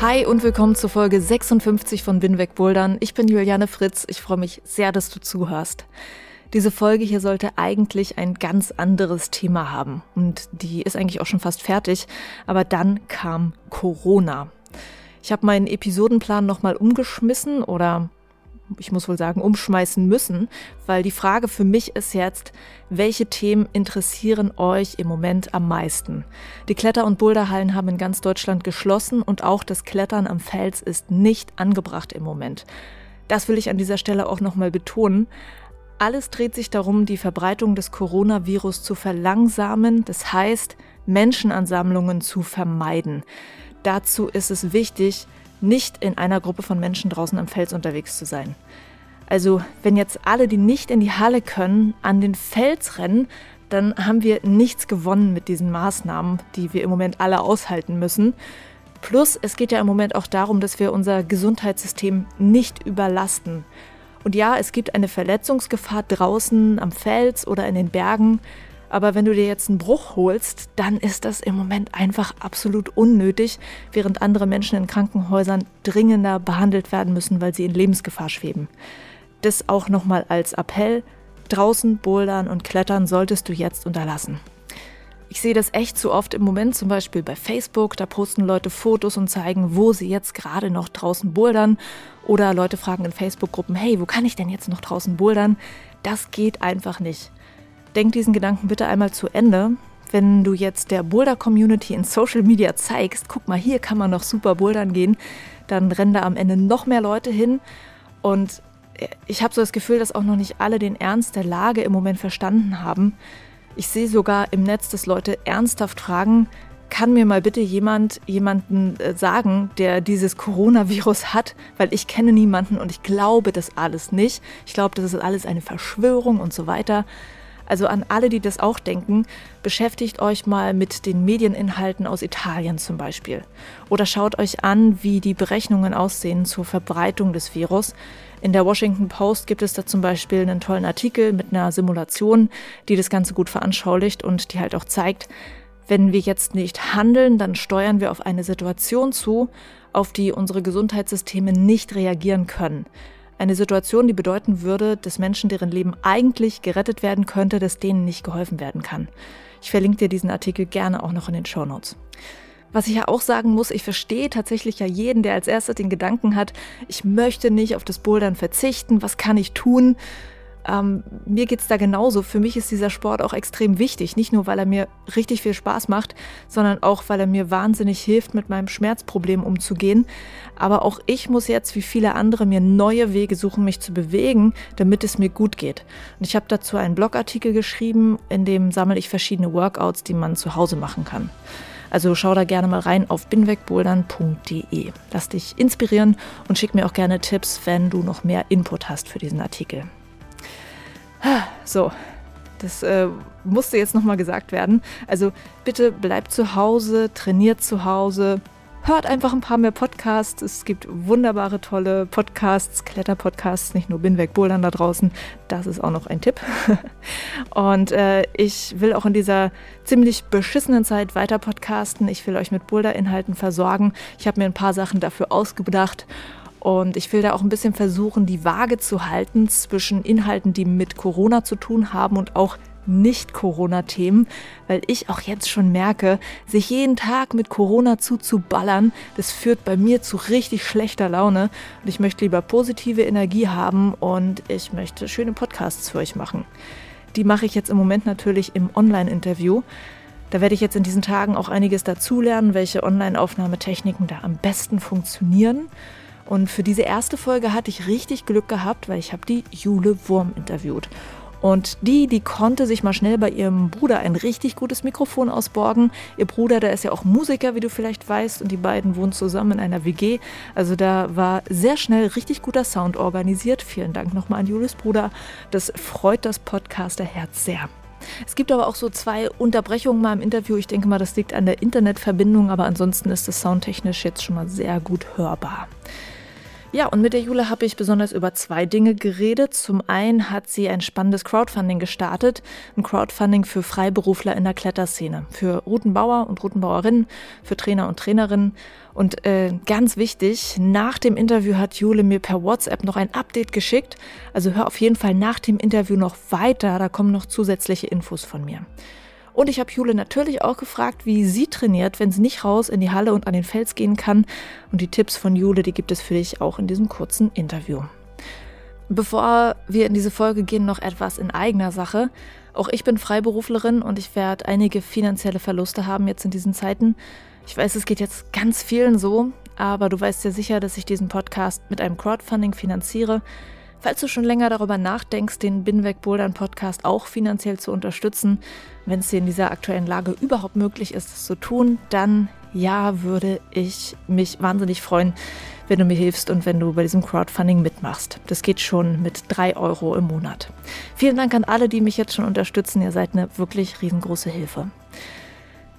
Hi und willkommen zur Folge 56 von Binweg Bouldern. Ich bin Juliane Fritz. Ich freue mich sehr, dass du zuhörst. Diese Folge hier sollte eigentlich ein ganz anderes Thema haben und die ist eigentlich auch schon fast fertig, aber dann kam Corona. Ich habe meinen Episodenplan nochmal umgeschmissen oder ich muss wohl sagen, umschmeißen müssen, weil die Frage für mich ist jetzt, welche Themen interessieren euch im Moment am meisten? Die Kletter- und Boulderhallen haben in ganz Deutschland geschlossen und auch das Klettern am Fels ist nicht angebracht im Moment. Das will ich an dieser Stelle auch nochmal betonen. Alles dreht sich darum, die Verbreitung des Coronavirus zu verlangsamen, das heißt, Menschenansammlungen zu vermeiden. Dazu ist es wichtig, nicht in einer Gruppe von Menschen draußen am Fels unterwegs zu sein. Also wenn jetzt alle, die nicht in die Halle können, an den Fels rennen, dann haben wir nichts gewonnen mit diesen Maßnahmen, die wir im Moment alle aushalten müssen. Plus, es geht ja im Moment auch darum, dass wir unser Gesundheitssystem nicht überlasten. Und ja, es gibt eine Verletzungsgefahr draußen am Fels oder in den Bergen, aber wenn du dir jetzt einen Bruch holst, dann ist das im Moment einfach absolut unnötig, während andere Menschen in Krankenhäusern dringender behandelt werden müssen, weil sie in Lebensgefahr schweben. Das auch nochmal als Appell. Draußen bouldern und klettern solltest du jetzt unterlassen. Ich sehe das echt zu oft im Moment, zum Beispiel bei Facebook. Da posten Leute Fotos und zeigen, wo sie jetzt gerade noch draußen bouldern. Oder Leute fragen in Facebook-Gruppen, hey, wo kann ich denn jetzt noch draußen bouldern? Das geht einfach nicht denk diesen Gedanken bitte einmal zu Ende. Wenn du jetzt der Boulder-Community in Social Media zeigst, guck mal, hier kann man noch super bouldern gehen, dann rennen da am Ende noch mehr Leute hin. Und ich habe so das Gefühl, dass auch noch nicht alle den Ernst der Lage im Moment verstanden haben. Ich sehe sogar im Netz, dass Leute ernsthaft fragen, kann mir mal bitte jemand jemanden äh, sagen, der dieses Coronavirus hat, weil ich kenne niemanden und ich glaube das alles nicht. Ich glaube, das ist alles eine Verschwörung und so weiter. Also an alle, die das auch denken, beschäftigt euch mal mit den Medieninhalten aus Italien zum Beispiel. Oder schaut euch an, wie die Berechnungen aussehen zur Verbreitung des Virus. In der Washington Post gibt es da zum Beispiel einen tollen Artikel mit einer Simulation, die das Ganze gut veranschaulicht und die halt auch zeigt, wenn wir jetzt nicht handeln, dann steuern wir auf eine Situation zu, auf die unsere Gesundheitssysteme nicht reagieren können. Eine Situation, die bedeuten würde, dass Menschen, deren Leben eigentlich gerettet werden könnte, dass denen nicht geholfen werden kann. Ich verlinke dir diesen Artikel gerne auch noch in den Show Notes. Was ich ja auch sagen muss, ich verstehe tatsächlich ja jeden, der als erstes den Gedanken hat, ich möchte nicht auf das Bouldern verzichten, was kann ich tun? Ähm, mir geht's da genauso. Für mich ist dieser Sport auch extrem wichtig. Nicht nur, weil er mir richtig viel Spaß macht, sondern auch, weil er mir wahnsinnig hilft, mit meinem Schmerzproblem umzugehen. Aber auch ich muss jetzt, wie viele andere, mir neue Wege suchen, mich zu bewegen, damit es mir gut geht. Und ich habe dazu einen Blogartikel geschrieben, in dem sammle ich verschiedene Workouts, die man zu Hause machen kann. Also schau da gerne mal rein auf binwegbouldern.de. Lass dich inspirieren und schick mir auch gerne Tipps, wenn du noch mehr Input hast für diesen Artikel. So, das äh, musste jetzt nochmal gesagt werden. Also bitte bleibt zu Hause, trainiert zu Hause, hört einfach ein paar mehr Podcasts. Es gibt wunderbare, tolle Podcasts, Kletterpodcasts, nicht nur Binweg Bouldern da draußen. Das ist auch noch ein Tipp. Und äh, ich will auch in dieser ziemlich beschissenen Zeit weiter podcasten. Ich will euch mit Boulder-Inhalten versorgen. Ich habe mir ein paar Sachen dafür ausgedacht und ich will da auch ein bisschen versuchen, die Waage zu halten zwischen Inhalten, die mit Corona zu tun haben und auch nicht-Corona-Themen, weil ich auch jetzt schon merke, sich jeden Tag mit Corona zuzuballern, das führt bei mir zu richtig schlechter Laune. Und ich möchte lieber positive Energie haben und ich möchte schöne Podcasts für euch machen. Die mache ich jetzt im Moment natürlich im Online-Interview. Da werde ich jetzt in diesen Tagen auch einiges dazulernen, welche Online-Aufnahmetechniken da am besten funktionieren. Und für diese erste Folge hatte ich richtig Glück gehabt, weil ich habe die Jule Wurm interviewt. Und die, die konnte sich mal schnell bei ihrem Bruder ein richtig gutes Mikrofon ausborgen. Ihr Bruder, der ist ja auch Musiker, wie du vielleicht weißt, und die beiden wohnen zusammen in einer WG. Also da war sehr schnell richtig guter Sound organisiert. Vielen Dank nochmal an Julis Bruder. Das freut das Podcaster-Herz sehr. Es gibt aber auch so zwei Unterbrechungen mal im Interview. Ich denke mal, das liegt an der Internetverbindung, aber ansonsten ist das soundtechnisch jetzt schon mal sehr gut hörbar. Ja, und mit der Jule habe ich besonders über zwei Dinge geredet. Zum einen hat sie ein spannendes Crowdfunding gestartet, ein Crowdfunding für Freiberufler in der Kletterszene, für Routenbauer und Routenbauerinnen, für Trainer und Trainerinnen. Und äh, ganz wichtig, nach dem Interview hat Jule mir per WhatsApp noch ein Update geschickt. Also hör auf jeden Fall nach dem Interview noch weiter, da kommen noch zusätzliche Infos von mir. Und ich habe Jule natürlich auch gefragt, wie sie trainiert, wenn sie nicht raus in die Halle und an den Fels gehen kann. Und die Tipps von Jule, die gibt es für dich auch in diesem kurzen Interview. Bevor wir in diese Folge gehen, noch etwas in eigener Sache. Auch ich bin Freiberuflerin und ich werde einige finanzielle Verluste haben jetzt in diesen Zeiten. Ich weiß, es geht jetzt ganz vielen so, aber du weißt ja sicher, dass ich diesen Podcast mit einem Crowdfunding finanziere. Falls du schon länger darüber nachdenkst, den Binweg Bouldern Podcast auch finanziell zu unterstützen, wenn es dir in dieser aktuellen Lage überhaupt möglich ist, es zu tun, dann ja, würde ich mich wahnsinnig freuen, wenn du mir hilfst und wenn du bei diesem Crowdfunding mitmachst. Das geht schon mit drei Euro im Monat. Vielen Dank an alle, die mich jetzt schon unterstützen. Ihr seid eine wirklich riesengroße Hilfe.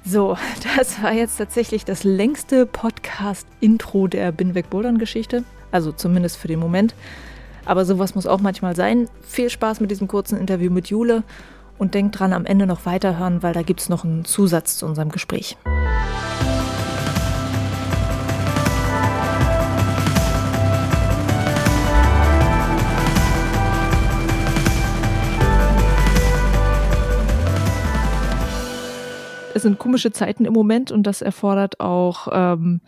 So, das war jetzt tatsächlich das längste Podcast-Intro der Binweg Bouldern Geschichte. Also zumindest für den Moment. Aber sowas muss auch manchmal sein. Viel Spaß mit diesem kurzen Interview mit Jule und denkt dran, am Ende noch weiterhören, weil da gibt es noch einen Zusatz zu unserem Gespräch. Es sind komische Zeiten im Moment und das erfordert auch ähm,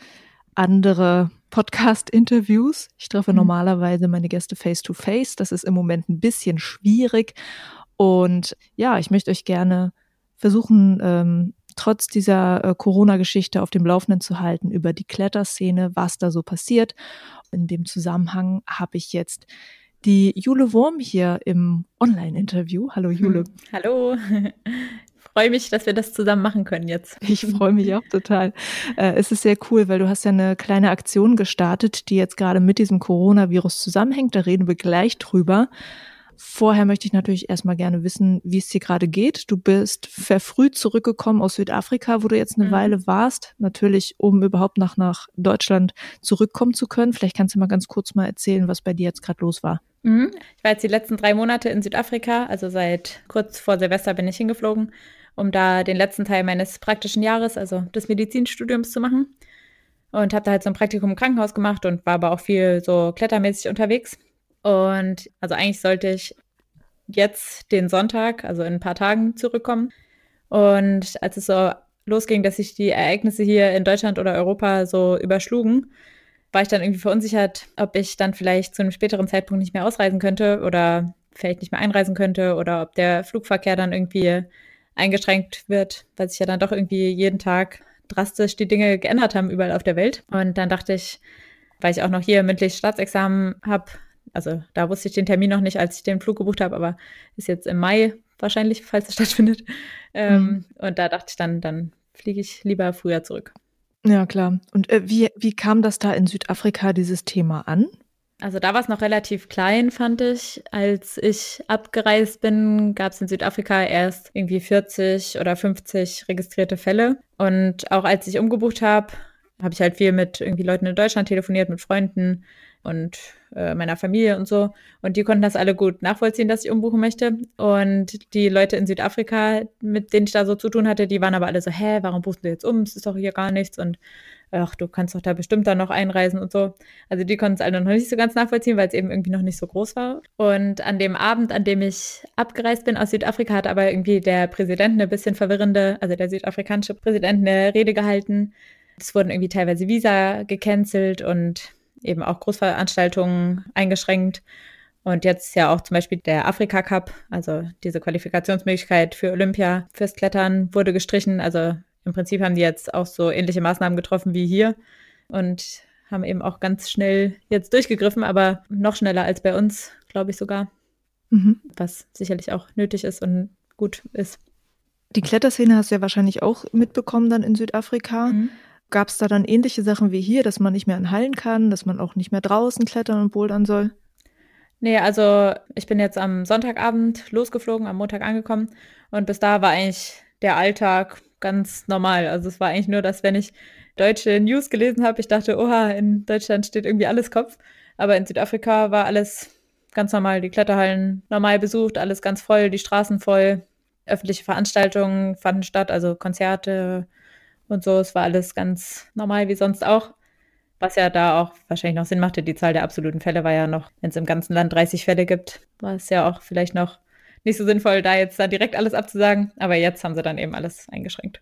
andere Podcast-Interviews. Ich treffe mhm. normalerweise meine Gäste face-to-face. -face. Das ist im Moment ein bisschen schwierig. Und ja, ich möchte euch gerne versuchen, ähm, trotz dieser äh, Corona-Geschichte auf dem Laufenden zu halten über die Kletterszene, was da so passiert. In dem Zusammenhang habe ich jetzt die Jule Wurm hier im Online-Interview. Hallo Jule. Hallo freue mich, dass wir das zusammen machen können jetzt. Ich freue mich auch total. Äh, es ist sehr cool, weil du hast ja eine kleine Aktion gestartet, die jetzt gerade mit diesem Coronavirus zusammenhängt. Da reden wir gleich drüber. Vorher möchte ich natürlich erstmal gerne wissen, wie es dir gerade geht. Du bist verfrüht zurückgekommen aus Südafrika, wo du jetzt eine mhm. Weile warst. Natürlich, um überhaupt nach, nach Deutschland zurückkommen zu können. Vielleicht kannst du mal ganz kurz mal erzählen, was bei dir jetzt gerade los war. Mhm. Ich war jetzt die letzten drei Monate in Südafrika, also seit kurz vor Silvester bin ich hingeflogen um da den letzten Teil meines praktischen Jahres, also des Medizinstudiums zu machen. Und habe da halt so ein Praktikum im Krankenhaus gemacht und war aber auch viel so klettermäßig unterwegs. Und also eigentlich sollte ich jetzt den Sonntag, also in ein paar Tagen, zurückkommen. Und als es so losging, dass sich die Ereignisse hier in Deutschland oder Europa so überschlugen, war ich dann irgendwie verunsichert, ob ich dann vielleicht zu einem späteren Zeitpunkt nicht mehr ausreisen könnte oder vielleicht nicht mehr einreisen könnte oder ob der Flugverkehr dann irgendwie eingeschränkt wird, weil sich ja dann doch irgendwie jeden Tag drastisch die Dinge geändert haben überall auf der Welt. Und dann dachte ich, weil ich auch noch hier mündlich Staatsexamen habe, also da wusste ich den Termin noch nicht, als ich den Flug gebucht habe, aber ist jetzt im Mai wahrscheinlich, falls es stattfindet. Ähm, mhm. Und da dachte ich dann, dann fliege ich lieber früher zurück. Ja, klar. Und äh, wie, wie kam das da in Südafrika, dieses Thema an? Also da war es noch relativ klein, fand ich. Als ich abgereist bin, gab es in Südafrika erst irgendwie 40 oder 50 registrierte Fälle. Und auch als ich umgebucht habe, habe ich halt viel mit irgendwie Leuten in Deutschland telefoniert, mit Freunden und äh, meiner Familie und so. Und die konnten das alle gut nachvollziehen, dass ich umbuchen möchte. Und die Leute in Südafrika, mit denen ich da so zu tun hatte, die waren aber alle so, hä, warum buchst du jetzt um? Es ist doch hier gar nichts. Und ach, du kannst doch da bestimmt dann noch einreisen und so. Also die konnten es alle noch nicht so ganz nachvollziehen, weil es eben irgendwie noch nicht so groß war. Und an dem Abend, an dem ich abgereist bin aus Südafrika, hat aber irgendwie der Präsident eine bisschen verwirrende, also der südafrikanische Präsident eine Rede gehalten. Es wurden irgendwie teilweise Visa gecancelt und eben auch Großveranstaltungen eingeschränkt. Und jetzt ja auch zum Beispiel der Afrika Cup, also diese Qualifikationsmöglichkeit für Olympia fürs Klettern wurde gestrichen. Also im Prinzip haben die jetzt auch so ähnliche Maßnahmen getroffen wie hier und haben eben auch ganz schnell jetzt durchgegriffen, aber noch schneller als bei uns, glaube ich sogar. mhm. was sicherlich auch nötig ist und gut ist. Die Kletterszene hast du ja wahrscheinlich auch mitbekommen dann in Südafrika. Mhm. Gab es da dann ähnliche Sachen wie hier, dass man nicht mehr in Hallen kann, dass man auch nicht mehr draußen klettern und bouldern soll? Nee, also ich bin jetzt am Sonntagabend losgeflogen, am Montag angekommen und bis da war eigentlich der Alltag ganz normal. Also es war eigentlich nur, dass wenn ich deutsche News gelesen habe, ich dachte, oha, in Deutschland steht irgendwie alles Kopf. Aber in Südafrika war alles ganz normal, die Kletterhallen normal besucht, alles ganz voll, die Straßen voll, öffentliche Veranstaltungen fanden statt, also Konzerte und so. Es war alles ganz normal wie sonst auch. Was ja da auch wahrscheinlich noch Sinn machte, die Zahl der absoluten Fälle war ja noch, wenn es im ganzen Land 30 Fälle gibt, war es ja auch vielleicht noch nicht so sinnvoll, da jetzt da direkt alles abzusagen. Aber jetzt haben sie dann eben alles eingeschränkt.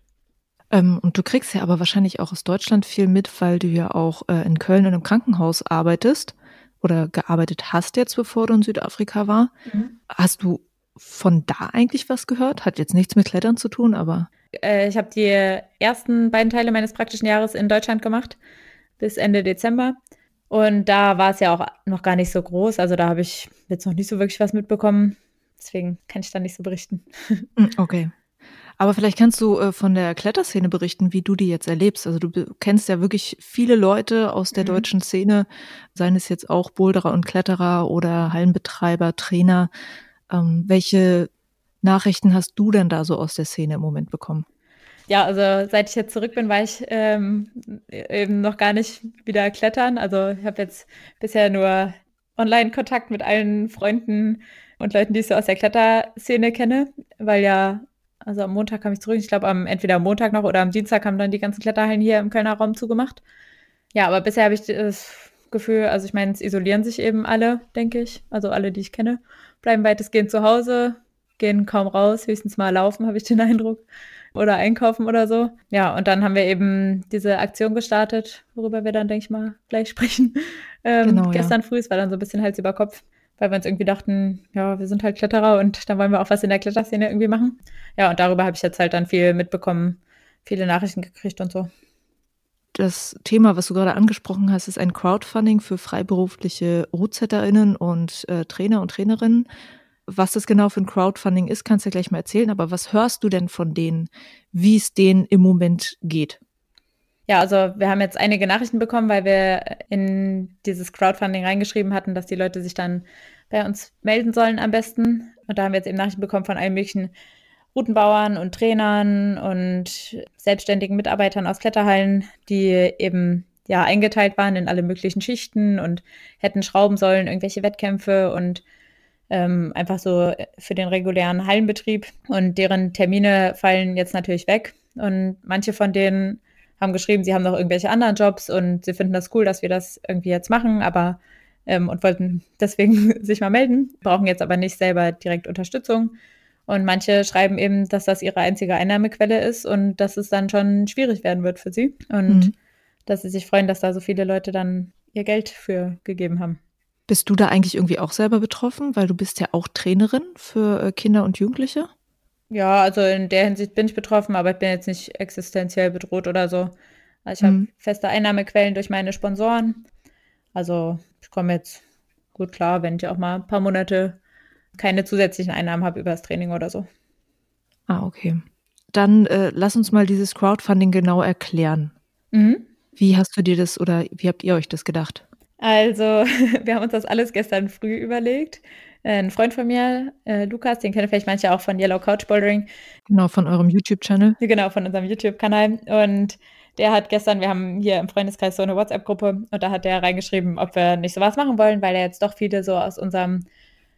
Ähm, und du kriegst ja aber wahrscheinlich auch aus Deutschland viel mit, weil du ja auch äh, in Köln in einem Krankenhaus arbeitest oder gearbeitet hast jetzt, bevor du in Südafrika war. Mhm. Hast du von da eigentlich was gehört? Hat jetzt nichts mit Klettern zu tun, aber. Äh, ich habe die ersten beiden Teile meines praktischen Jahres in Deutschland gemacht, bis Ende Dezember. Und da war es ja auch noch gar nicht so groß. Also da habe ich jetzt noch nicht so wirklich was mitbekommen. Deswegen kann ich da nicht so berichten. Hm, okay. Aber vielleicht kannst du äh, von der Kletterszene berichten, wie du die jetzt erlebst. Also du kennst ja wirklich viele Leute aus der mhm. deutschen Szene, seien es jetzt auch Boulderer und Kletterer oder Hallenbetreiber, Trainer. Ähm, welche Nachrichten hast du denn da so aus der Szene im Moment bekommen? Ja, also seit ich jetzt zurück bin, war ich ähm, eben noch gar nicht wieder klettern. Also ich habe jetzt bisher nur Online-Kontakt mit allen Freunden und Leuten, die ich so aus der Kletterszene kenne, weil ja, also am Montag kam ich zurück. Ich glaube, am, entweder am Montag noch oder am Dienstag haben dann die ganzen Kletterhallen hier im Kölner Raum zugemacht. Ja, aber bisher habe ich das Gefühl, also ich meine, es isolieren sich eben alle, denke ich. Also alle, die ich kenne bleiben weitestgehend zu Hause, gehen kaum raus, höchstens mal laufen, habe ich den Eindruck. Oder einkaufen oder so. Ja, und dann haben wir eben diese Aktion gestartet, worüber wir dann, denke ich mal, gleich sprechen. Ähm, genau, gestern ja. früh, es war dann so ein bisschen Hals über Kopf, weil wir uns irgendwie dachten, ja, wir sind halt Kletterer und dann wollen wir auch was in der Kletterszene irgendwie machen. Ja, und darüber habe ich jetzt halt dann viel mitbekommen, viele Nachrichten gekriegt und so. Das Thema, was du gerade angesprochen hast, ist ein Crowdfunding für freiberufliche RootsetterInnen und äh, Trainer und Trainerinnen. Was das genau für ein Crowdfunding ist, kannst du ja gleich mal erzählen, aber was hörst du denn von denen, wie es denen im Moment geht? Ja, also wir haben jetzt einige Nachrichten bekommen, weil wir in dieses Crowdfunding reingeschrieben hatten, dass die Leute sich dann bei uns melden sollen am besten. Und da haben wir jetzt eben Nachrichten bekommen von allen möglichen Routenbauern und Trainern und selbstständigen Mitarbeitern aus Kletterhallen, die eben ja eingeteilt waren in alle möglichen Schichten und hätten schrauben sollen, irgendwelche Wettkämpfe und ähm, einfach so für den regulären Hallenbetrieb. Und deren Termine fallen jetzt natürlich weg. Und manche von denen haben geschrieben, sie haben noch irgendwelche anderen Jobs und sie finden das cool, dass wir das irgendwie jetzt machen, aber ähm, und wollten deswegen sich mal melden, brauchen jetzt aber nicht selber direkt Unterstützung. Und manche schreiben eben, dass das ihre einzige Einnahmequelle ist und dass es dann schon schwierig werden wird für sie. Und mhm. dass sie sich freuen, dass da so viele Leute dann ihr Geld für gegeben haben. Bist du da eigentlich irgendwie auch selber betroffen? Weil du bist ja auch Trainerin für äh, Kinder und Jugendliche. Ja, also in der Hinsicht bin ich betroffen, aber ich bin jetzt nicht existenziell bedroht oder so. Also ich mhm. habe feste Einnahmequellen durch meine Sponsoren. Also ich komme jetzt gut klar, wenn ich auch mal ein paar Monate keine zusätzlichen Einnahmen habe über das Training oder so. Ah, okay. Dann äh, lass uns mal dieses Crowdfunding genau erklären. Mhm. Wie hast du dir das oder wie habt ihr euch das gedacht? Also, wir haben uns das alles gestern früh überlegt. Ein Freund von mir, äh, Lukas, den kennen vielleicht manche auch von Yellow Couch Bouldering. Genau, von eurem YouTube-Channel. Genau, von unserem YouTube-Kanal. Und der hat gestern, wir haben hier im Freundeskreis so eine WhatsApp-Gruppe und da hat der reingeschrieben, ob wir nicht sowas machen wollen, weil er jetzt doch viele so aus unserem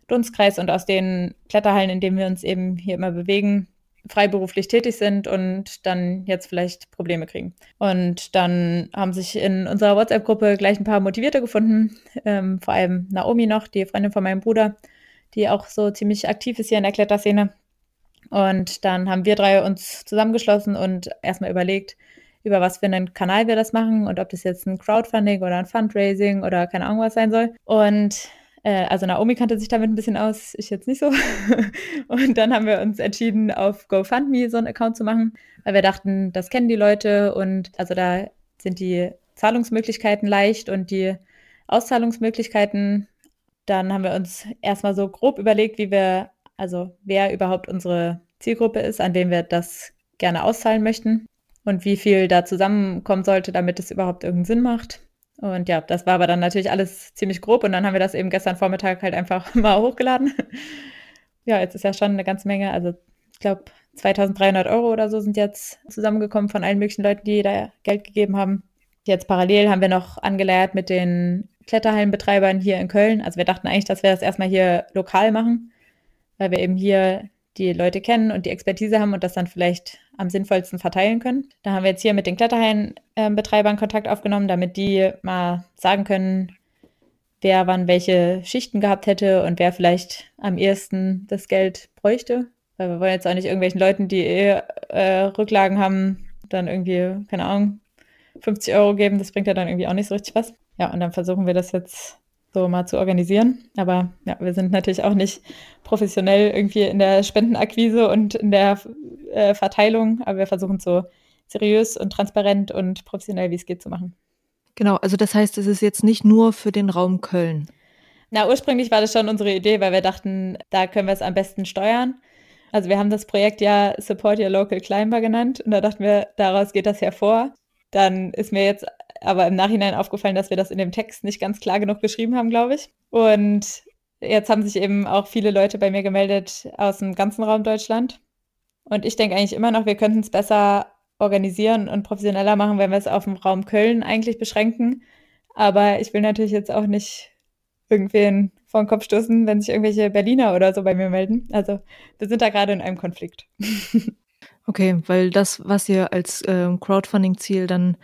Dunstkreis und aus den Kletterhallen, in denen wir uns eben hier immer bewegen, freiberuflich tätig sind und dann jetzt vielleicht Probleme kriegen. Und dann haben sich in unserer WhatsApp-Gruppe gleich ein paar Motivierte gefunden, ähm, vor allem Naomi noch, die Freundin von meinem Bruder, die auch so ziemlich aktiv ist hier in der Kletterszene. Und dann haben wir drei uns zusammengeschlossen und erstmal überlegt, über was für einen Kanal wir das machen und ob das jetzt ein Crowdfunding oder ein Fundraising oder keine Ahnung was sein soll. Und äh, also Naomi kannte sich damit ein bisschen aus, ich jetzt nicht so. und dann haben wir uns entschieden, auf GoFundMe so einen Account zu machen, weil wir dachten, das kennen die Leute und also da sind die Zahlungsmöglichkeiten leicht und die Auszahlungsmöglichkeiten dann haben wir uns erstmal so grob überlegt, wie wir, also wer überhaupt unsere Zielgruppe ist, an wen wir das gerne auszahlen möchten und wie viel da zusammenkommen sollte, damit es überhaupt irgendeinen Sinn macht. Und ja, das war aber dann natürlich alles ziemlich grob und dann haben wir das eben gestern Vormittag halt einfach mal hochgeladen. ja, jetzt ist ja schon eine ganze Menge, also ich glaube 2300 Euro oder so sind jetzt zusammengekommen von allen möglichen Leuten, die da Geld gegeben haben. Jetzt parallel haben wir noch angeleiert mit den Kletterhallenbetreibern hier in Köln. Also wir dachten eigentlich, dass wir das erstmal hier lokal machen, weil wir eben hier die Leute kennen und die Expertise haben und das dann vielleicht am sinnvollsten verteilen können. Da haben wir jetzt hier mit den Kletterhallenbetreibern Kontakt aufgenommen, damit die mal sagen können, wer wann welche Schichten gehabt hätte und wer vielleicht am ehesten das Geld bräuchte. Weil wir wollen jetzt auch nicht irgendwelchen Leuten, die eh äh, Rücklagen haben, dann irgendwie, keine Ahnung, 50 Euro geben. Das bringt ja dann irgendwie auch nicht so richtig was. Ja, und dann versuchen wir das jetzt so mal zu organisieren. Aber ja, wir sind natürlich auch nicht professionell irgendwie in der Spendenakquise und in der äh, Verteilung, aber wir versuchen es so seriös und transparent und professionell, wie es geht, zu machen. Genau, also das heißt, es ist jetzt nicht nur für den Raum Köln. Na, ursprünglich war das schon unsere Idee, weil wir dachten, da können wir es am besten steuern. Also wir haben das Projekt ja Support Your Local Climber genannt und da dachten wir, daraus geht das hervor. Dann ist mir jetzt aber im Nachhinein aufgefallen, dass wir das in dem Text nicht ganz klar genug geschrieben haben, glaube ich. Und jetzt haben sich eben auch viele Leute bei mir gemeldet aus dem ganzen Raum Deutschland. Und ich denke eigentlich immer noch, wir könnten es besser organisieren und professioneller machen, wenn wir es auf den Raum Köln eigentlich beschränken. Aber ich will natürlich jetzt auch nicht irgendwen vor den Kopf stoßen, wenn sich irgendwelche Berliner oder so bei mir melden. Also wir sind da gerade in einem Konflikt. Okay, weil das, was ihr als äh, Crowdfunding-Ziel dann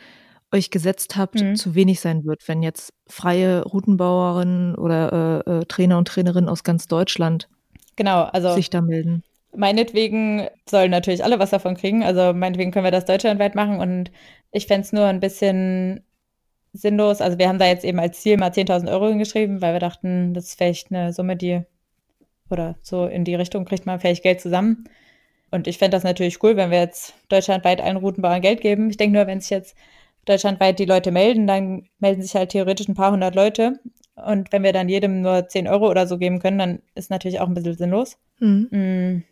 euch gesetzt habt, mhm. zu wenig sein wird, wenn jetzt freie Routenbauerinnen oder äh, äh, Trainer und Trainerinnen aus ganz Deutschland genau, also sich da melden. Meinetwegen sollen natürlich alle was davon kriegen. Also meinetwegen können wir das deutschlandweit machen und ich fände es nur ein bisschen sinnlos. Also wir haben da jetzt eben als Ziel mal 10.000 Euro hingeschrieben, weil wir dachten, das ist vielleicht eine Summe, die oder so in die Richtung kriegt man vielleicht Geld zusammen. Und ich fände das natürlich cool, wenn wir jetzt deutschlandweit allen Routenbauern Geld geben. Ich denke nur, wenn sich jetzt deutschlandweit die Leute melden, dann melden sich halt theoretisch ein paar hundert Leute. Und wenn wir dann jedem nur 10 Euro oder so geben können, dann ist natürlich auch ein bisschen sinnlos. Mhm. Mhm.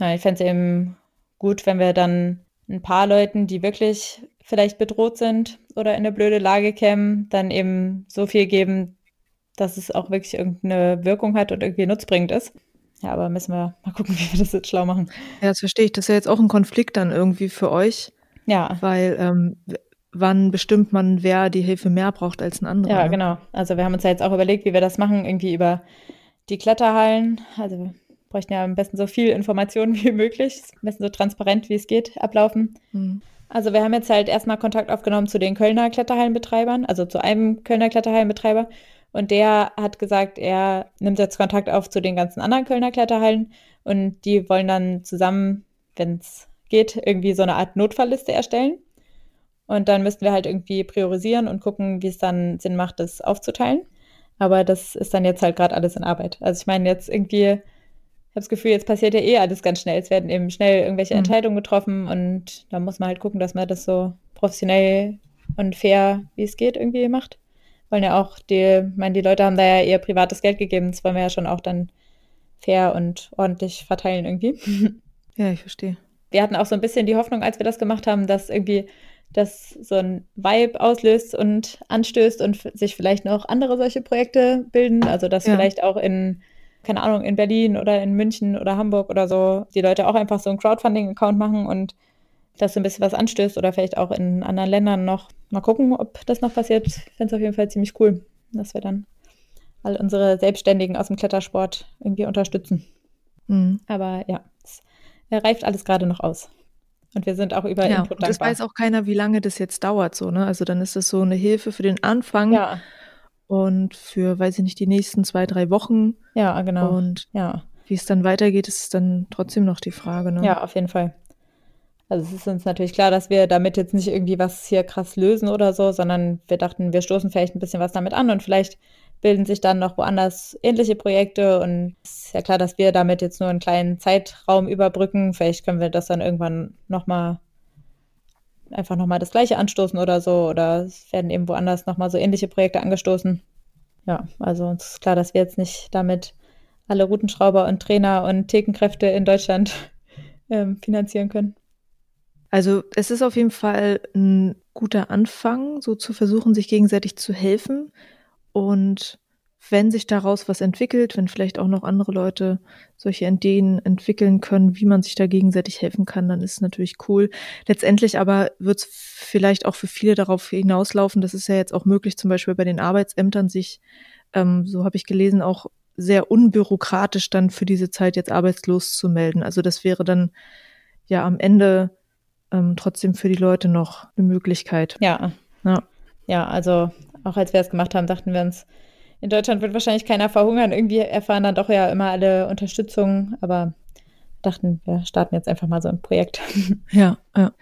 Ja, ich fände es eben gut, wenn wir dann ein paar Leuten, die wirklich vielleicht bedroht sind oder in eine blöde Lage kämen, dann eben so viel geben, dass es auch wirklich irgendeine Wirkung hat und irgendwie nutzbringend ist. Ja, aber müssen wir mal gucken, wie wir das jetzt schlau machen. Ja, das verstehe ich. Das ist ja jetzt auch ein Konflikt dann irgendwie für euch. Ja. Weil ähm, wann bestimmt man, wer die Hilfe mehr braucht als ein anderer. Ja, ne? genau. Also wir haben uns ja jetzt auch überlegt, wie wir das machen, irgendwie über die Kletterhallen. Also wir bräuchten ja am besten so viel Informationen wie möglich, am besten so transparent wie es geht, ablaufen. Mhm. Also wir haben jetzt halt erstmal Kontakt aufgenommen zu den Kölner Kletterhallenbetreibern, also zu einem Kölner Kletterhallenbetreiber. Und der hat gesagt, er nimmt jetzt Kontakt auf zu den ganzen anderen Kölner Kletterhallen und die wollen dann zusammen, wenn es geht, irgendwie so eine Art Notfallliste erstellen. Und dann müssten wir halt irgendwie priorisieren und gucken, wie es dann Sinn macht, das aufzuteilen. Aber das ist dann jetzt halt gerade alles in Arbeit. Also ich meine, jetzt irgendwie, ich habe das Gefühl, jetzt passiert ja eh alles ganz schnell. Es werden eben schnell irgendwelche mhm. Entscheidungen getroffen und da muss man halt gucken, dass man das so professionell und fair, wie es geht, irgendwie macht. Wollen ja auch die, ich meine, die Leute haben da ja ihr privates Geld gegeben, das wollen wir ja schon auch dann fair und ordentlich verteilen irgendwie. Ja, ich verstehe. Wir hatten auch so ein bisschen die Hoffnung, als wir das gemacht haben, dass irgendwie das so ein Vibe auslöst und anstößt und sich vielleicht noch andere solche Projekte bilden. Also dass ja. vielleicht auch in, keine Ahnung, in Berlin oder in München oder Hamburg oder so die Leute auch einfach so einen Crowdfunding-Account machen und das so ein bisschen was anstößt oder vielleicht auch in anderen Ländern noch. Mal gucken, ob das noch passiert. Ich fände es auf jeden Fall ziemlich cool, dass wir dann all unsere Selbstständigen aus dem Klettersport irgendwie unterstützen. Mhm. Aber ja, es reift alles gerade noch aus. Und wir sind auch über ja, Input dankbar. Das weiß auch keiner, wie lange das jetzt dauert, so, ne? Also dann ist das so eine Hilfe für den Anfang. Ja. Und für, weiß ich nicht, die nächsten zwei, drei Wochen. Ja, genau. Und ja. wie es dann weitergeht, ist dann trotzdem noch die Frage, ne? Ja, auf jeden Fall. Also es ist uns natürlich klar, dass wir damit jetzt nicht irgendwie was hier krass lösen oder so, sondern wir dachten, wir stoßen vielleicht ein bisschen was damit an und vielleicht bilden sich dann noch woanders ähnliche Projekte und es ist ja klar, dass wir damit jetzt nur einen kleinen Zeitraum überbrücken. Vielleicht können wir das dann irgendwann nochmal einfach nochmal das gleiche anstoßen oder so oder es werden eben woanders nochmal so ähnliche Projekte angestoßen. ja, also uns ist klar, dass wir jetzt nicht damit alle Routenschrauber und Trainer und Thekenkräfte in Deutschland ähm, finanzieren können. Also es ist auf jeden Fall ein guter Anfang, so zu versuchen, sich gegenseitig zu helfen. Und wenn sich daraus was entwickelt, wenn vielleicht auch noch andere Leute solche Ideen entwickeln können, wie man sich da gegenseitig helfen kann, dann ist es natürlich cool. Letztendlich aber wird es vielleicht auch für viele darauf hinauslaufen, das ist ja jetzt auch möglich, zum Beispiel bei den Arbeitsämtern sich, ähm, so habe ich gelesen, auch sehr unbürokratisch dann für diese Zeit jetzt arbeitslos zu melden. Also das wäre dann ja am Ende ähm, trotzdem für die Leute noch eine Möglichkeit. Ja. Ja, ja also auch als wir es gemacht haben, dachten wir uns, in Deutschland wird wahrscheinlich keiner verhungern. Irgendwie erfahren dann doch ja immer alle Unterstützung, aber dachten, wir starten jetzt einfach mal so ein Projekt. Ja, ja.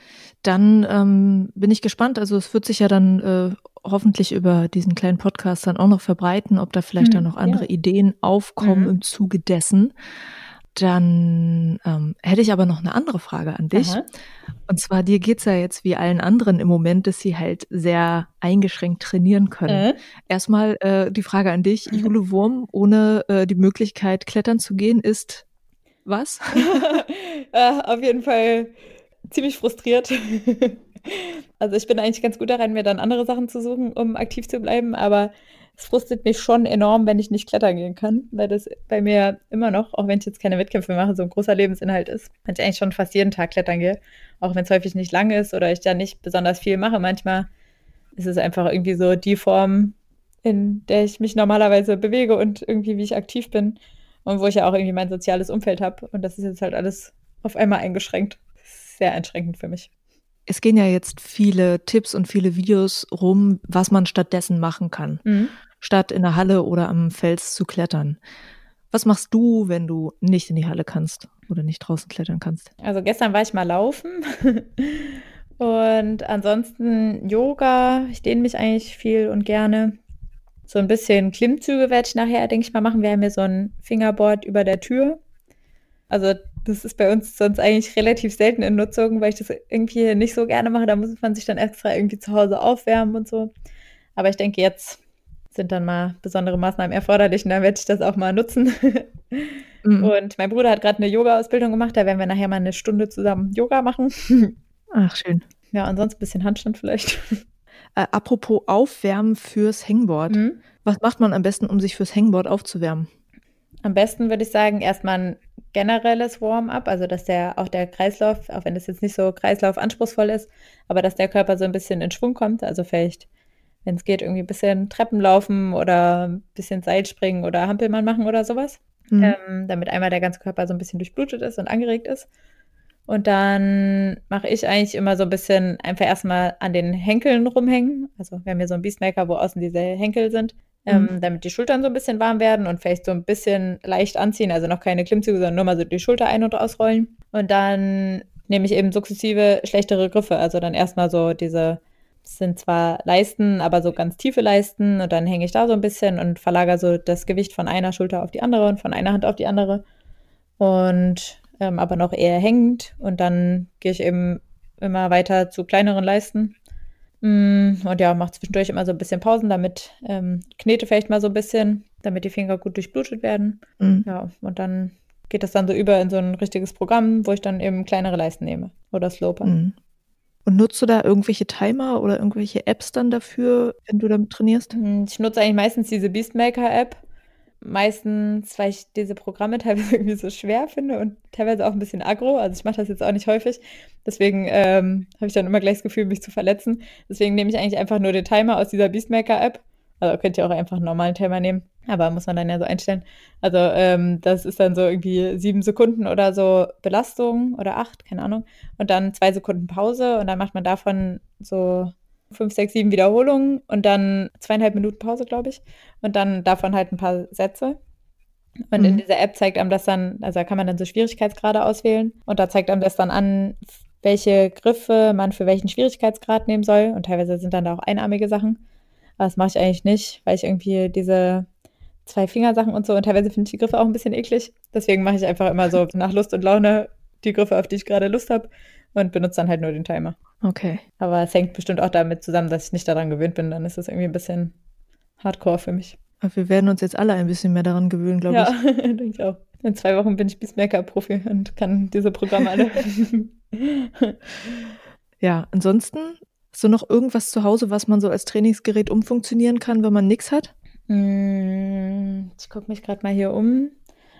Dann ähm, bin ich gespannt. Also es wird sich ja dann äh, hoffentlich über diesen kleinen Podcast dann auch noch verbreiten, ob da vielleicht hm, dann noch andere ja. Ideen aufkommen mhm. im Zuge dessen. Dann ähm, hätte ich aber noch eine andere Frage an dich. Aha. Und zwar, dir geht's ja jetzt wie allen anderen im Moment, dass sie halt sehr eingeschränkt trainieren können. Äh? Erstmal äh, die Frage an dich. Mhm. Jule Wurm ohne äh, die Möglichkeit, klettern zu gehen, ist was? äh, auf jeden Fall ziemlich frustriert. also ich bin eigentlich ganz gut daran, mir dann andere Sachen zu suchen, um aktiv zu bleiben, aber es frustet mich schon enorm, wenn ich nicht klettern gehen kann, weil das bei mir immer noch, auch wenn ich jetzt keine Wettkämpfe mache, so ein großer Lebensinhalt ist. Wenn ich eigentlich schon fast jeden Tag klettern gehe, auch wenn es häufig nicht lang ist oder ich da nicht besonders viel mache. Manchmal ist es einfach irgendwie so die Form, in der ich mich normalerweise bewege und irgendwie wie ich aktiv bin und wo ich ja auch irgendwie mein soziales Umfeld habe. Und das ist jetzt halt alles auf einmal eingeschränkt. Sehr einschränkend für mich. Es gehen ja jetzt viele Tipps und viele Videos rum, was man stattdessen machen kann, mhm. Statt in der Halle oder am Fels zu klettern. Was machst du, wenn du nicht in die Halle kannst oder nicht draußen klettern kannst? Also gestern war ich mal laufen und ansonsten Yoga. Ich dehne mich eigentlich viel und gerne. So ein bisschen Klimmzüge werde ich nachher, denke ich mal, machen. Wir haben hier so ein Fingerboard über der Tür. Also das ist bei uns sonst eigentlich relativ selten in Nutzung, weil ich das irgendwie nicht so gerne mache. Da muss man sich dann extra irgendwie zu Hause aufwärmen und so. Aber ich denke, jetzt sind dann mal besondere Maßnahmen erforderlich und dann werde ich das auch mal nutzen. mhm. Und mein Bruder hat gerade eine Yoga-Ausbildung gemacht. Da werden wir nachher mal eine Stunde zusammen Yoga machen. Ach, schön. Ja, ansonsten ein bisschen Handstand vielleicht. Äh, apropos Aufwärmen fürs Hangboard. Mhm. Was macht man am besten, um sich fürs Hangboard aufzuwärmen? Am besten würde ich sagen, erstmal ein generelles Warm-up, also dass der auch der Kreislauf, auch wenn das jetzt nicht so kreislaufanspruchsvoll ist, aber dass der Körper so ein bisschen in Schwung kommt. Also vielleicht, wenn es geht, irgendwie ein bisschen Treppen laufen oder ein bisschen Seilspringen oder Hampelmann machen oder sowas. Mhm. Ähm, damit einmal der ganze Körper so ein bisschen durchblutet ist und angeregt ist. Und dann mache ich eigentlich immer so ein bisschen einfach erstmal an den Henkeln rumhängen. Also wir haben hier so einen Beastmaker, wo außen diese Henkel sind ähm, mhm. damit die Schultern so ein bisschen warm werden und vielleicht so ein bisschen leicht anziehen, also noch keine Klimmzüge, sondern nur mal so die Schulter ein- und ausrollen. Und dann nehme ich eben sukzessive schlechtere Griffe, also dann erstmal so diese, das sind zwar Leisten, aber so ganz tiefe Leisten und dann hänge ich da so ein bisschen und verlagere so das Gewicht von einer Schulter auf die andere und von einer Hand auf die andere und ähm, aber noch eher hängend und dann gehe ich eben immer weiter zu kleineren Leisten Mm, und ja, mache zwischendurch immer so ein bisschen Pausen, damit ähm, knete vielleicht mal so ein bisschen, damit die Finger gut durchblutet werden. Mhm. Ja, und dann geht das dann so über in so ein richtiges Programm, wo ich dann eben kleinere Leisten nehme oder Sloper. Mhm. Und nutzt du da irgendwelche Timer oder irgendwelche Apps dann dafür, wenn du damit trainierst? Mm, ich nutze eigentlich meistens diese Beastmaker-App meistens, weil ich diese Programme teilweise irgendwie so schwer finde und teilweise auch ein bisschen aggro. Also ich mache das jetzt auch nicht häufig. Deswegen ähm, habe ich dann immer gleich das Gefühl, mich zu verletzen. Deswegen nehme ich eigentlich einfach nur den Timer aus dieser Beastmaker-App. Also könnt ihr auch einfach einen normalen Timer nehmen. Aber muss man dann ja so einstellen. Also ähm, das ist dann so irgendwie sieben Sekunden oder so Belastung oder acht, keine Ahnung. Und dann zwei Sekunden Pause und dann macht man davon so fünf, sechs, sieben Wiederholungen und dann zweieinhalb Minuten Pause, glaube ich. Und dann davon halt ein paar Sätze. Und mhm. in dieser App zeigt einem das dann, also da kann man dann so Schwierigkeitsgrade auswählen und da zeigt einem das dann an, welche Griffe man für welchen Schwierigkeitsgrad nehmen soll. Und teilweise sind dann da auch einarmige Sachen. Aber das mache ich eigentlich nicht, weil ich irgendwie diese zwei Fingersachen und so und teilweise finde ich die Griffe auch ein bisschen eklig. Deswegen mache ich einfach immer so nach Lust und Laune die Griffe, auf die ich gerade Lust habe und benutze dann halt nur den Timer. Okay. Aber es hängt bestimmt auch damit zusammen, dass ich nicht daran gewöhnt bin. Dann ist es irgendwie ein bisschen hardcore für mich. Wir werden uns jetzt alle ein bisschen mehr daran gewöhnen, glaube ja, ich. Ja, denke ich auch. In zwei Wochen bin ich bis Maker-Profi und kann diese Programme alle. ja, ansonsten hast du noch irgendwas zu Hause, was man so als Trainingsgerät umfunktionieren kann, wenn man nichts hat? Mm, ich gucke mich gerade mal hier um.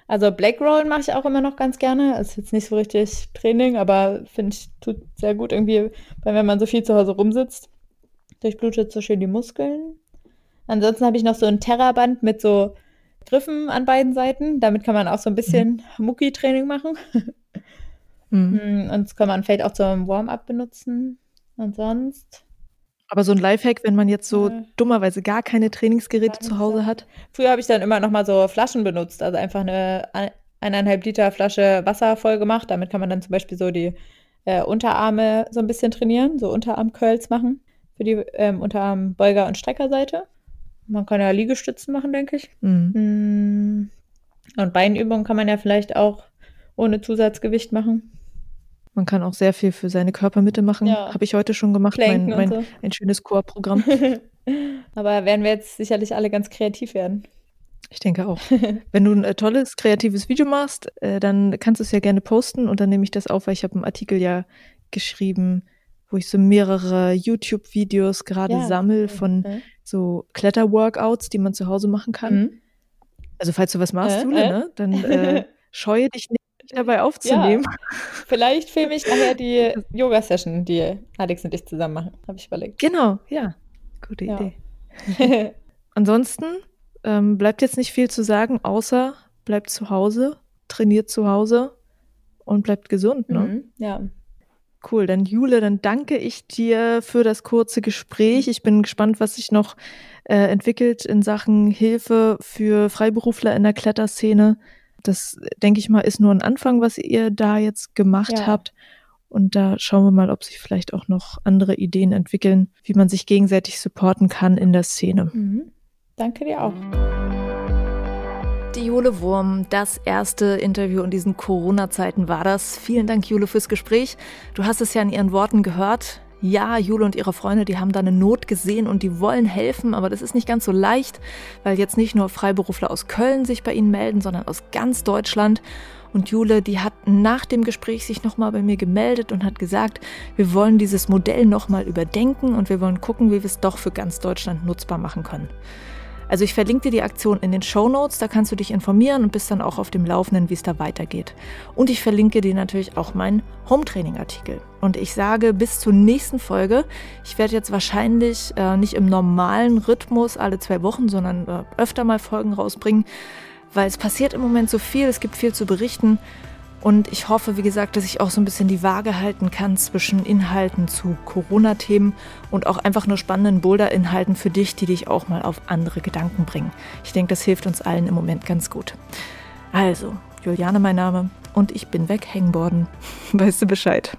Also Black Roll mache ich auch immer noch ganz gerne. Ist jetzt nicht so richtig Training, aber finde ich tut sehr gut irgendwie, weil wenn man so viel zu Hause rumsitzt, durchblutet so schön die Muskeln. Ansonsten habe ich noch so ein Terraband mit so Griffen an beiden Seiten. Damit kann man auch so ein bisschen mhm. Mucki-Training machen. mhm. Und das kann man vielleicht auch zum Warm-up benutzen. Und sonst aber so ein Lifehack, wenn man jetzt so ja. dummerweise gar keine Trainingsgeräte zu Hause hat? Früher habe ich dann immer noch mal so Flaschen benutzt, also einfach eine eineinhalb Liter Flasche Wasser voll gemacht. Damit kann man dann zum Beispiel so die äh, Unterarme so ein bisschen trainieren, so Unterarm-Curls machen für die ähm, Unterarm-Beuger- und Streckerseite. Man kann ja Liegestützen machen, denke ich. Mhm. Mm. Und Beinübungen kann man ja vielleicht auch ohne Zusatzgewicht machen. Man kann auch sehr viel für seine Körpermitte machen. Ja. Habe ich heute schon gemacht. Mein, mein so. ein schönes Core-Programm. Aber werden wir jetzt sicherlich alle ganz kreativ werden. Ich denke auch. Wenn du ein äh, tolles, kreatives Video machst, äh, dann kannst du es ja gerne posten und dann nehme ich das auf, weil ich habe einen Artikel ja geschrieben, wo ich so mehrere YouTube-Videos gerade ja. sammle von mhm. so Kletter-Workouts, die man zu Hause machen kann. Mhm. Also falls du was machst, äh, Jule, äh? ne, dann äh, scheue dich nicht dabei aufzunehmen. Ja. Vielleicht filme ich nachher die Yoga-Session, die Alex und ich zusammen machen, habe ich überlegt. Genau, ja. Gute ja. Idee. Ansonsten ähm, bleibt jetzt nicht viel zu sagen, außer bleibt zu Hause, trainiert zu Hause und bleibt gesund, ne? Mhm, ja. Cool, dann Jule, dann danke ich dir für das kurze Gespräch. Ich bin gespannt, was sich noch äh, entwickelt in Sachen Hilfe für Freiberufler in der Kletterszene. Das, denke ich mal, ist nur ein Anfang, was ihr da jetzt gemacht ja. habt. Und da schauen wir mal, ob sich vielleicht auch noch andere Ideen entwickeln, wie man sich gegenseitig supporten kann in der Szene. Mhm. Danke dir auch. Die Jule Wurm, das erste Interview in diesen Corona-Zeiten war das. Vielen Dank, Jule, fürs Gespräch. Du hast es ja in ihren Worten gehört ja, Jule und ihre Freunde, die haben da eine Not gesehen und die wollen helfen, aber das ist nicht ganz so leicht, weil jetzt nicht nur Freiberufler aus Köln sich bei ihnen melden, sondern aus ganz Deutschland. Und Jule, die hat nach dem Gespräch sich nochmal bei mir gemeldet und hat gesagt, wir wollen dieses Modell nochmal überdenken und wir wollen gucken, wie wir es doch für ganz Deutschland nutzbar machen können. Also ich verlinke dir die Aktion in den Show Notes, da kannst du dich informieren und bist dann auch auf dem Laufenden, wie es da weitergeht. Und ich verlinke dir natürlich auch meinen Home-Training-Artikel. Und ich sage bis zur nächsten Folge. Ich werde jetzt wahrscheinlich äh, nicht im normalen Rhythmus alle zwei Wochen, sondern äh, öfter mal Folgen rausbringen, weil es passiert im Moment so viel, es gibt viel zu berichten. Und ich hoffe, wie gesagt, dass ich auch so ein bisschen die Waage halten kann zwischen Inhalten zu Corona-Themen und auch einfach nur spannenden Boulder-Inhalten für dich, die dich auch mal auf andere Gedanken bringen. Ich denke, das hilft uns allen im Moment ganz gut. Also, Juliane mein Name und ich bin weg, Hangboarden. Weißt du Bescheid?